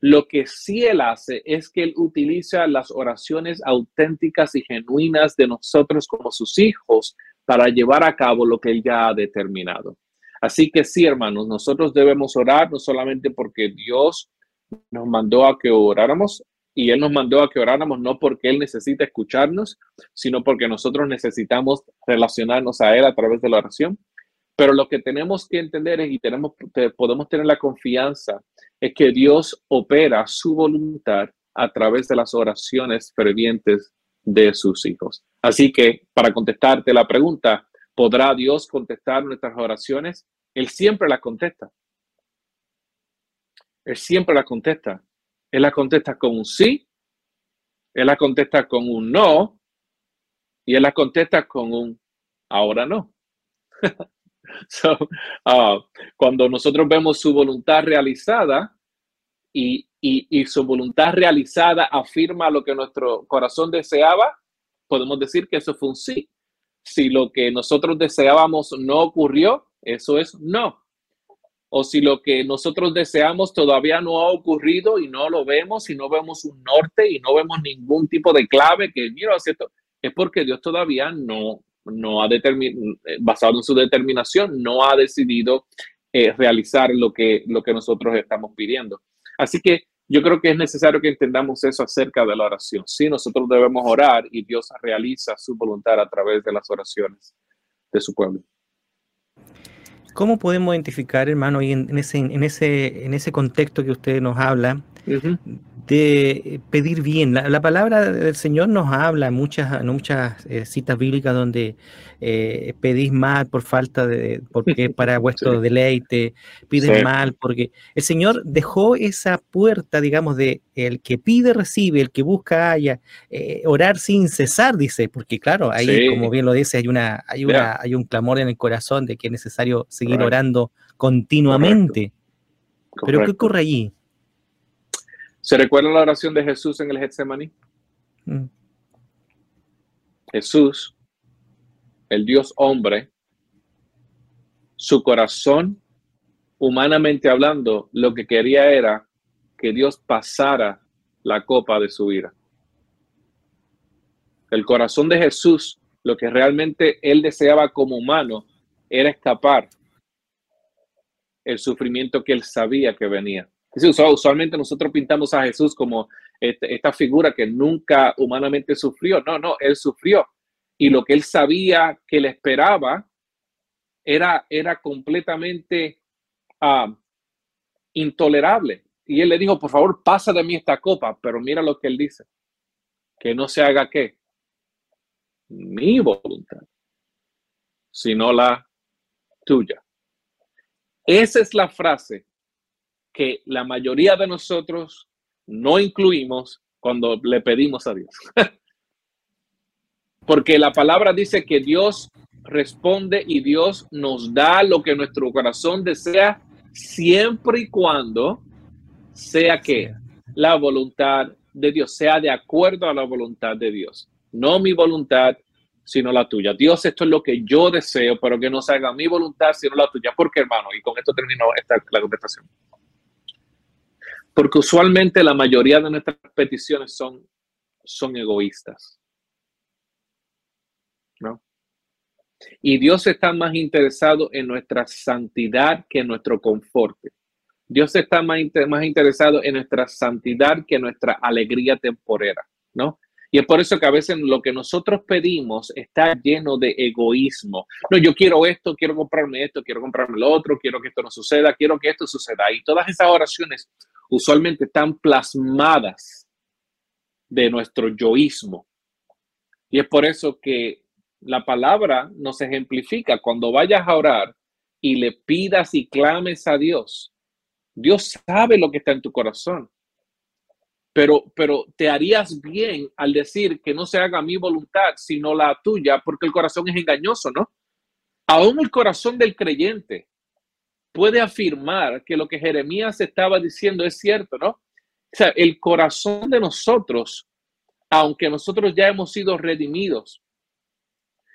Lo que sí Él hace es que Él utiliza las oraciones auténticas y genuinas de nosotros como sus hijos para llevar a cabo lo que Él ya ha determinado. Así que sí, hermanos, nosotros debemos orar no solamente porque Dios nos mandó a que oráramos, y Él nos mandó a que oráramos no porque Él necesita escucharnos, sino porque nosotros necesitamos relacionarnos a Él a través de la oración. Pero lo que tenemos que entender y tenemos, podemos tener la confianza, es que Dios opera su voluntad a través de las oraciones fervientes de sus hijos. Así que, para contestarte la pregunta, ¿podrá Dios contestar nuestras oraciones? Él siempre las contesta. Él siempre las contesta. Él la contesta con un sí, él la contesta con un no, y él la contesta con un ahora no. [LAUGHS] Ah, cuando nosotros vemos su voluntad realizada y, y su voluntad realizada afirma lo que nuestro corazón deseaba, podemos decir que eso fue un sí. Si lo que nosotros deseábamos no ocurrió, eso es no o si lo que nosotros deseamos todavía no ha ocurrido y no lo vemos y no vemos un norte y no vemos ningún tipo de clave que, mira, esto, es porque Dios todavía no, no ha determinado, basado en su determinación, no ha decidido eh, realizar lo que, lo que nosotros estamos pidiendo. Así que yo creo que es necesario que entendamos eso acerca de la oración. Sí, nosotros debemos orar y Dios realiza su voluntad a través de las oraciones de su pueblo. ¿Cómo podemos identificar, hermano, en, ese, en, ese, en ese contexto que usted nos habla, de pedir bien. La, palabra del Señor nos habla en muchas, muchas eh, citas bíblicas donde eh, pedís mal por falta de, porque [LAUGHS] para vuestro deleite, pides mal porque el Señor dejó esa puerta, digamos, de el que pide recibe, el que busca haya, eh, orar sin cesar, dice, porque claro, ahí, como bien lo dice, hay una, hay una, hay un clamor en el corazón de que es necesario seguir orando continuamente. Pero ¿qué ocurre allí? ¿Se recuerda la oración de Jesús en el Getsemaní? Mm. Jesús, el Dios hombre, su corazón, humanamente hablando, lo que quería era que Dios pasara la copa de su ira. El corazón de Jesús, lo que realmente él deseaba como humano, era escapar el sufrimiento que él sabía que venía usualmente nosotros pintamos a Jesús como esta figura que nunca humanamente sufrió. No, no, él sufrió. Y lo que él sabía que le esperaba era, era completamente ah, intolerable. Y él le dijo, por favor, pasa de mí esta copa. Pero mira lo que él dice. Que no se haga qué. Mi voluntad, sino la tuya. Esa es la frase que la mayoría de nosotros no incluimos cuando le pedimos a Dios. [LAUGHS] Porque la palabra dice que Dios responde y Dios nos da lo que nuestro corazón desea siempre y cuando sea que la voluntad de Dios sea de acuerdo a la voluntad de Dios. No mi voluntad, sino la tuya. Dios, esto es lo que yo deseo, pero que no se haga mi voluntad, sino la tuya. Porque, hermano, y con esto termino esta, la contestación. Porque usualmente la mayoría de nuestras peticiones son, son egoístas. ¿no? Y Dios está más interesado en nuestra santidad que en nuestro confort. Dios está más, más interesado en nuestra santidad que en nuestra alegría temporera, ¿no? Y es por eso que a veces lo que nosotros pedimos está lleno de egoísmo. No, yo quiero esto, quiero comprarme esto, quiero comprarme lo otro, quiero que esto no suceda, quiero que esto suceda. Y todas esas oraciones usualmente están plasmadas de nuestro yoísmo. Y es por eso que la palabra nos ejemplifica cuando vayas a orar y le pidas y clames a Dios. Dios sabe lo que está en tu corazón. Pero, pero te harías bien al decir que no se haga mi voluntad, sino la tuya, porque el corazón es engañoso, ¿no? Aún el corazón del creyente puede afirmar que lo que Jeremías estaba diciendo es cierto, ¿no? O sea, el corazón de nosotros, aunque nosotros ya hemos sido redimidos,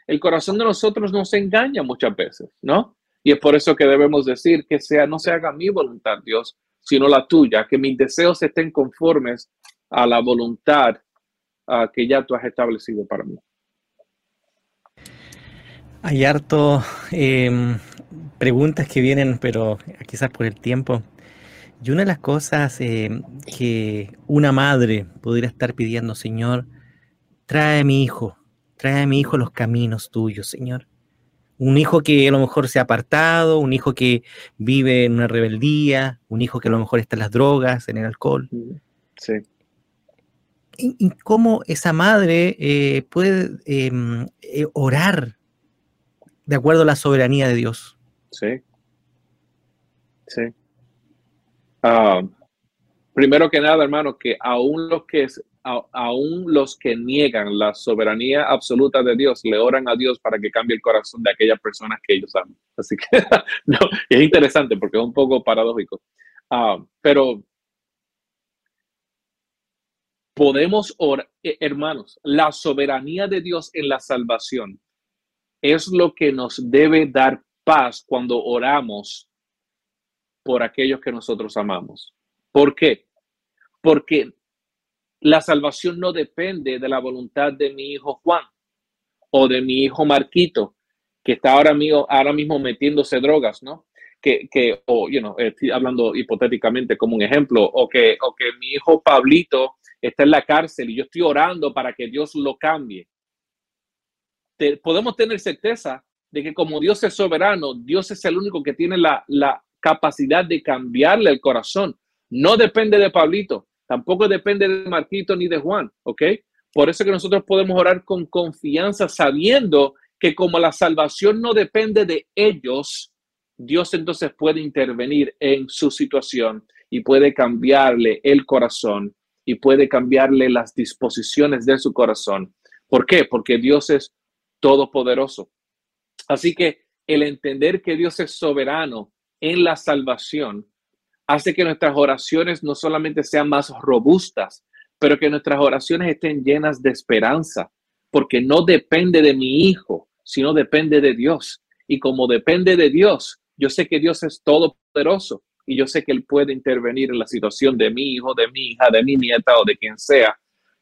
el corazón de nosotros nos engaña muchas veces, ¿no? Y es por eso que debemos decir que sea, no se haga mi voluntad, Dios, sino la tuya, que mis deseos estén conformes a la voluntad uh, que ya tú has establecido para mí. Hay harto eh, preguntas que vienen, pero quizás por el tiempo. Y una de las cosas eh, que una madre pudiera estar pidiendo, Señor, trae a mi hijo, trae a mi hijo los caminos tuyos, Señor un hijo que a lo mejor se ha apartado, un hijo que vive en una rebeldía, un hijo que a lo mejor está en las drogas, en el alcohol. Sí. ¿Y, cómo esa madre eh, puede em, eh, orar de acuerdo a la soberanía de Dios? Sí. Sí. Ah, primero que nada, hermano, que aún los que aún los que niegan la soberanía absoluta de Dios le oran a Dios para que cambie el corazón de aquellas personas que ellos aman. Así que [LAUGHS] no, es interesante porque es un poco paradójico. Ah, pero podemos orar, eh, hermanos, la soberanía de Dios en la salvación es lo que nos debe dar cuando oramos por aquellos que nosotros amamos. ¿Por qué? Porque la salvación no depende de la voluntad de mi hijo Juan o de mi hijo Marquito, que está ahora, mismo metiéndose drogas, ¿no? Que, que o, you know, estoy hablando hipotéticamente como un ejemplo, o que, o que mi hijo Pablito está en la cárcel y yo estoy orando para que Dios lo cambie. podemos tener certeza de que como Dios es soberano, Dios es el único que tiene la, la capacidad de cambiarle el corazón. No depende de Pablito, Tampoco depende de Marquito ni de Juan, ¿ok? Por eso que nosotros podemos orar con confianza sabiendo que como la salvación no depende de ellos, Dios entonces puede intervenir en su situación y puede cambiarle el corazón y puede cambiarle las disposiciones de su corazón. ¿Por qué? Porque Dios es todopoderoso. Así que el entender que Dios es soberano en la salvación hace que nuestras oraciones no solamente sean más robustas, pero que nuestras oraciones estén llenas de esperanza, porque no depende de mi hijo, sino depende de Dios. Y como depende de Dios, yo sé que Dios es todopoderoso y yo sé que Él puede intervenir en la situación de mi hijo, de mi hija, de mi nieta o de quien sea.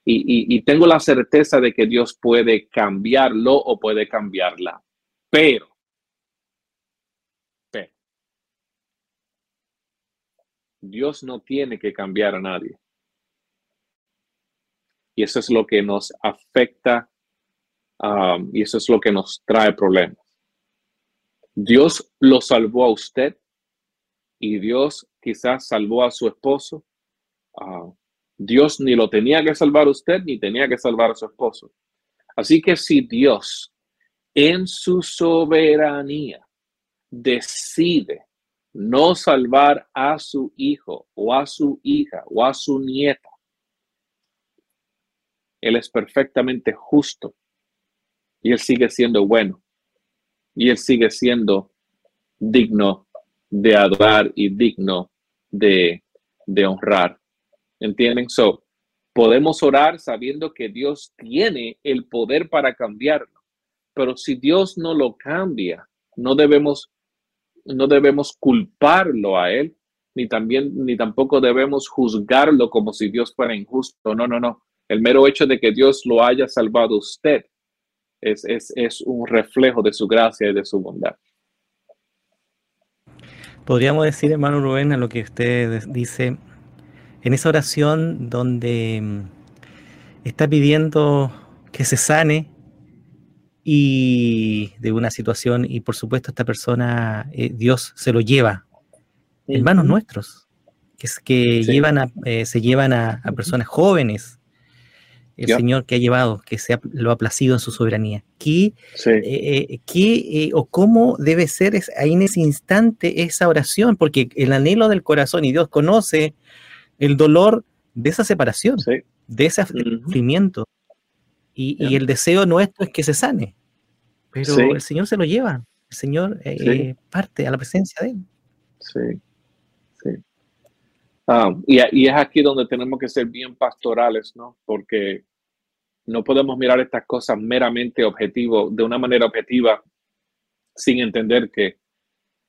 Y, y tengo la certeza de que Dios puede cambiarlo o puede cambiarla. Pero Dios no tiene que cambiar a nadie. Y eso es lo que nos afecta um, y eso es lo que nos trae problemas. Dios lo salvó a usted y Dios quizás salvó a su esposo. Uh, Dios ni lo tenía que salvar a usted ni tenía que salvar a su esposo. Así que si Dios en su soberanía decide no salvar a su hijo o a su hija o a su nieta. Él es perfectamente justo y él sigue siendo bueno y él sigue siendo digno de adorar y digno de, honrar. ¿Entienden? So, podemos orar sabiendo que Dios tiene el poder para cambiarlo, pero si Dios no lo cambia, no debemos no debemos culparlo a él, ni también, ni tampoco debemos juzgarlo como si Dios fuera injusto. No, no, no. El mero hecho de que Dios lo haya salvado usted es, es, es un reflejo de su gracia y de su bondad. Podríamos decir, hermano Rubén, a lo que usted dice, en esa oración donde mm, está pidiendo que se sane y de una situación y por supuesto esta persona, eh, Dios se lo lleva, hermanos nuestros, que, que llevan eh, se llevan a, personas jóvenes, el Señor que ha llevado, que se lo ha placido en su soberanía. ¿Qué, eh, o cómo debe ser ahí en ese instante esa oración? Porque el anhelo del corazón y Dios conoce el dolor de esa separación, de ese sufrimiento. Y, el deseo nuestro es que se sane. Pero el Señor se lo lleva. El Señor eh, parte a la presencia de Él. Sí, sí. Ah, y, y, es aquí donde tenemos que ser bien pastorales, ¿no? Porque no podemos mirar estas cosas meramente objetivo, de una manera objetiva, sin entender que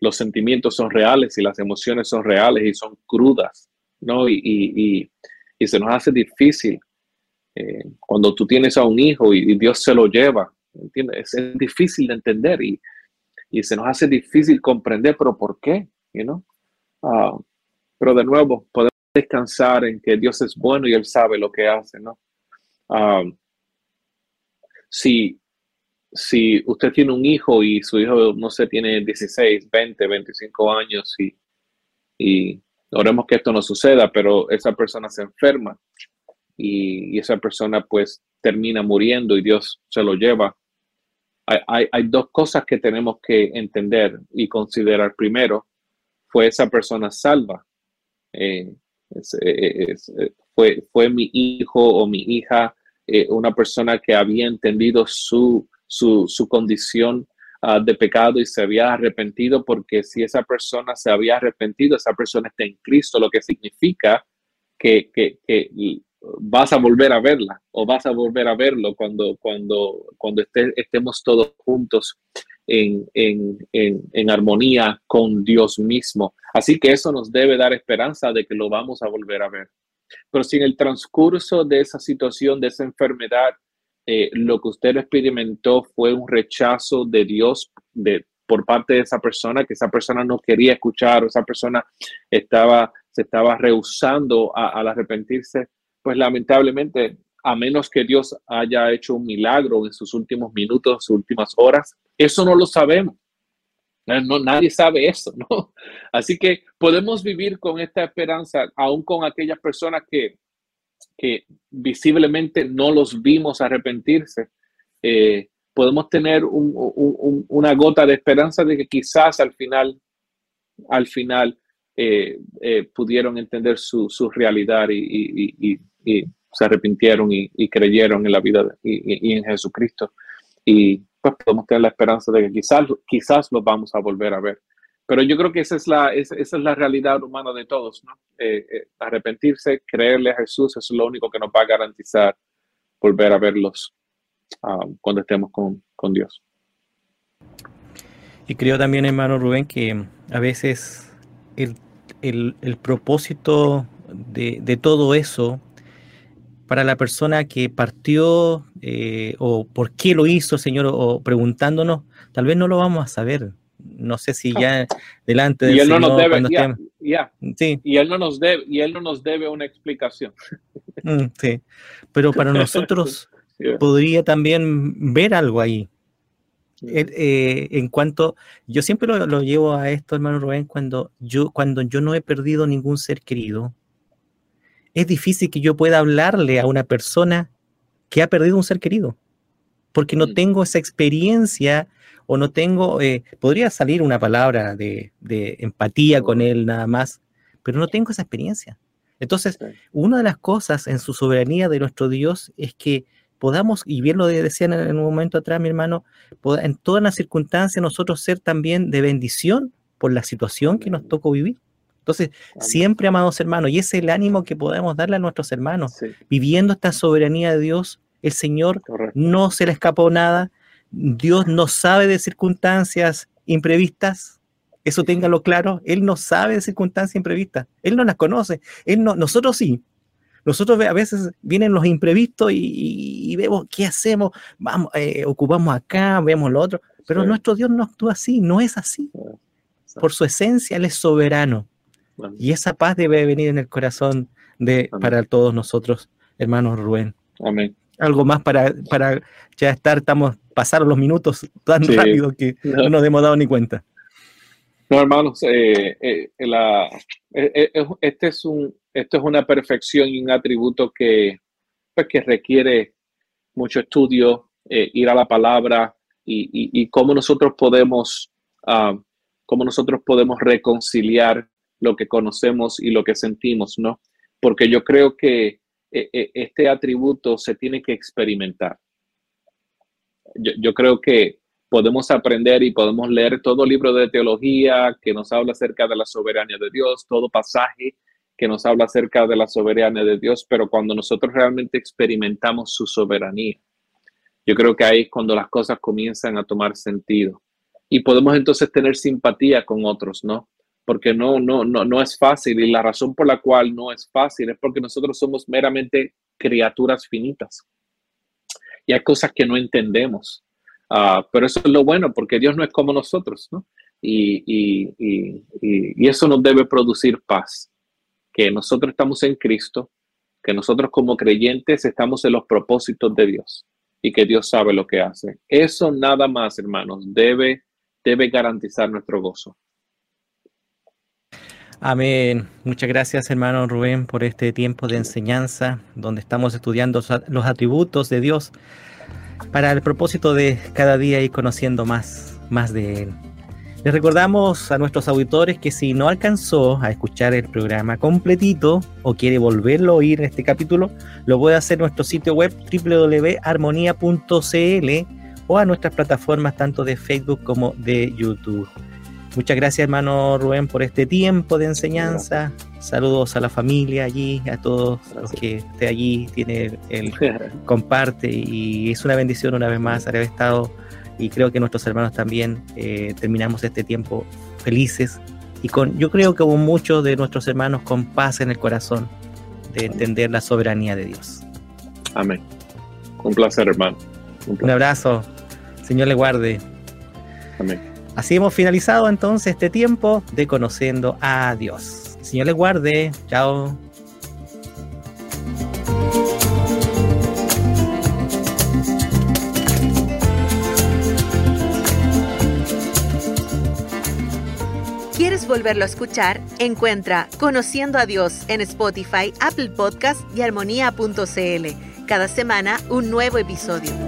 los sentimientos son reales y las emociones son reales y son crudas, ¿no? Y, y, y se nos hace difícil eh, cuando tú tienes a un hijo y, Dios se lo lleva, ¿entiendes? Es, difícil de entender y, y, se nos hace difícil comprender, pero ¿por qué? You ah, pero de nuevo, podemos descansar en que Dios es bueno y Él sabe lo que hace, ¿no? Ah, si, si usted tiene un hijo y su hijo, no sé, tiene 16, 20, 25 años y, y oremos que esto no suceda, pero esa persona se enferma y, esa persona pues termina muriendo y Dios se lo lleva. Hay, dos cosas que tenemos que entender y considerar. Primero, fue esa persona salva. Eh, eh, eh, fue, fue mi hijo o mi hija, una persona que había entendido su, su, su condición ah, de pecado y se había arrepentido, porque si esa persona se había arrepentido, esa persona está en Cristo, lo que significa que, que vas a volver a verla o vas a volver a verlo cuando, cuando, cuando estemos todos juntos en, en, en, armonía con Dios mismo. Así que eso nos debe dar esperanza de que lo vamos a volver a ver. Pero si en el transcurso de esa situación, de esa enfermedad, eh, lo que usted experimentó fue un rechazo de Dios de, por parte de esa persona, que esa persona no quería escuchar, o esa persona estaba, se estaba rehusando al arrepentirse, pues lamentablemente, a menos que Dios haya hecho un milagro en sus últimos minutos, sus últimas horas, eso no lo sabemos. No, nadie sabe eso, ¿no? [LAUGHS] Así que podemos vivir con esta esperanza, aún con aquellas personas que, que visiblemente no los vimos arrepentirse. Eh, podemos tener una gota de esperanza de que quizás al final, al final, eh, eh, pudieron entender su, realidad y se arrepintieron y, creyeron en la vida y, en Jesucristo. Y pues podemos tener la esperanza de que quizás, quizás lo vamos a volver a ver. Pero yo creo que esa es la, esa, es la realidad humana de todos, ¿no? Eh, eh, arrepentirse, creerle a Jesús, es lo único que nos va a garantizar volver a verlos um, cuando estemos con, con Dios. Y creo también, hermano Rubén, que a veces el, el, el propósito de, de, todo eso para la persona que partió eh, o por qué lo hizo, Señor, o preguntándonos, tal vez no lo vamos a saber. No sé si ya delante del y él no nos debe, Sí. Y él no nos debe, y él no nos debe una explicación. Mm, sí. Pero para [LAUGHS] nosotros podría también ver algo ahí. Eh, en cuanto, yo siempre lo, lo, llevo a esto, hermano Rubén, cuando yo, cuando yo no he perdido ningún ser querido, es difícil que yo pueda hablarle a una persona que ha perdido un ser querido, porque no mm. tengo esa experiencia o no tengo, eh, podría salir una palabra de, empatía con él nada más, pero no tengo esa experiencia. Entonces, una de las cosas en su soberanía de nuestro Dios es que podamos, y bien lo decían en un momento atrás, mi hermano, en todas las circunstancias nosotros ser también de bendición por la situación que nos tocó vivir. Entonces, siempre, amados hermanos, y ese es el ánimo que podemos darle a nuestros hermanos, viviendo esta soberanía de Dios, el Señor no se le escapó nada, Dios no sabe de circunstancias imprevistas, eso téngalo claro, Él no sabe de circunstancias imprevistas, Él no las conoce, Él no, nosotros sí, nosotros a veces vienen los imprevistos y, vemos qué hacemos, vamos, eh, ocupamos acá, vemos lo otro, pero nuestro Dios no actúa así, no es así. Por su esencia, Él es soberano. Y esa paz debe venir en el corazón de, para todos nosotros, hermanos Rubén. Amén. Algo más para, para ya estar, estamos, pasaron los minutos tan rápido que no. nos hemos dado ni cuenta. No, hermanos, eh, eh, la, eh, este es un, esto es una perfección y un atributo que, pues, que requiere mucho estudio, ir a la palabra y, y, cómo nosotros podemos, uh, cómo nosotros podemos reconciliar lo que conocemos y lo que sentimos, ¿no? Porque yo creo que este atributo se tiene que experimentar. Yo, yo creo que podemos aprender y podemos leer todo libro de teología que nos habla acerca de la soberanía de Dios, todo pasaje que nos habla acerca de la soberanía de Dios, pero cuando nosotros realmente experimentamos su soberanía, yo creo que ahí es cuando las cosas comienzan a tomar sentido. Y podemos entonces tener simpatía con otros, ¿no? Porque no, no, no, no es fácil y la razón por la cual no es fácil es porque nosotros somos meramente criaturas finitas. Y hay cosas que no entendemos Ah, pero eso es lo bueno, porque Dios no es como nosotros, ¿no? Y, y, y, y, eso nos debe producir paz, que nosotros estamos en Cristo, que nosotros como creyentes estamos en los propósitos de Dios y que Dios sabe lo que hace. Eso nada más, hermanos, debe, debe garantizar nuestro gozo. Amén. Muchas gracias, hermano Rubén, por este tiempo de enseñanza donde estamos estudiando los atributos de Dios para el propósito de cada día ir conociendo más, más de él. Les recordamos a nuestros auditores que si no alcanzó a escuchar el programa completito o quiere volverlo a oír en este capítulo, lo puede hacer en nuestro sitio web www.armonía.cl o a nuestras plataformas tanto de Facebook como de YouTube. Muchas gracias, hermano Rubén, por este tiempo de enseñanza. Saludos a la familia allí, a todos los que esté allí, tiene el [LAUGHS] comparte y es una bendición una vez más haber estado y creo que nuestros hermanos también eh, terminamos este tiempo felices y con, yo creo que hubo muchos de nuestros hermanos con paz en el corazón de entender la soberanía de Dios. Amén. Un placer, hermano. Un, abrazo. Señor le guarde. Amén. Así hemos finalizado entonces este tiempo de conociendo a Dios. Señor le guarde. Chao. ¿Quieres volverlo a escuchar? Encuentra Conociendo a Dios en Spotify, Apple Podcast y armonía.cl. Cada semana un nuevo episodio.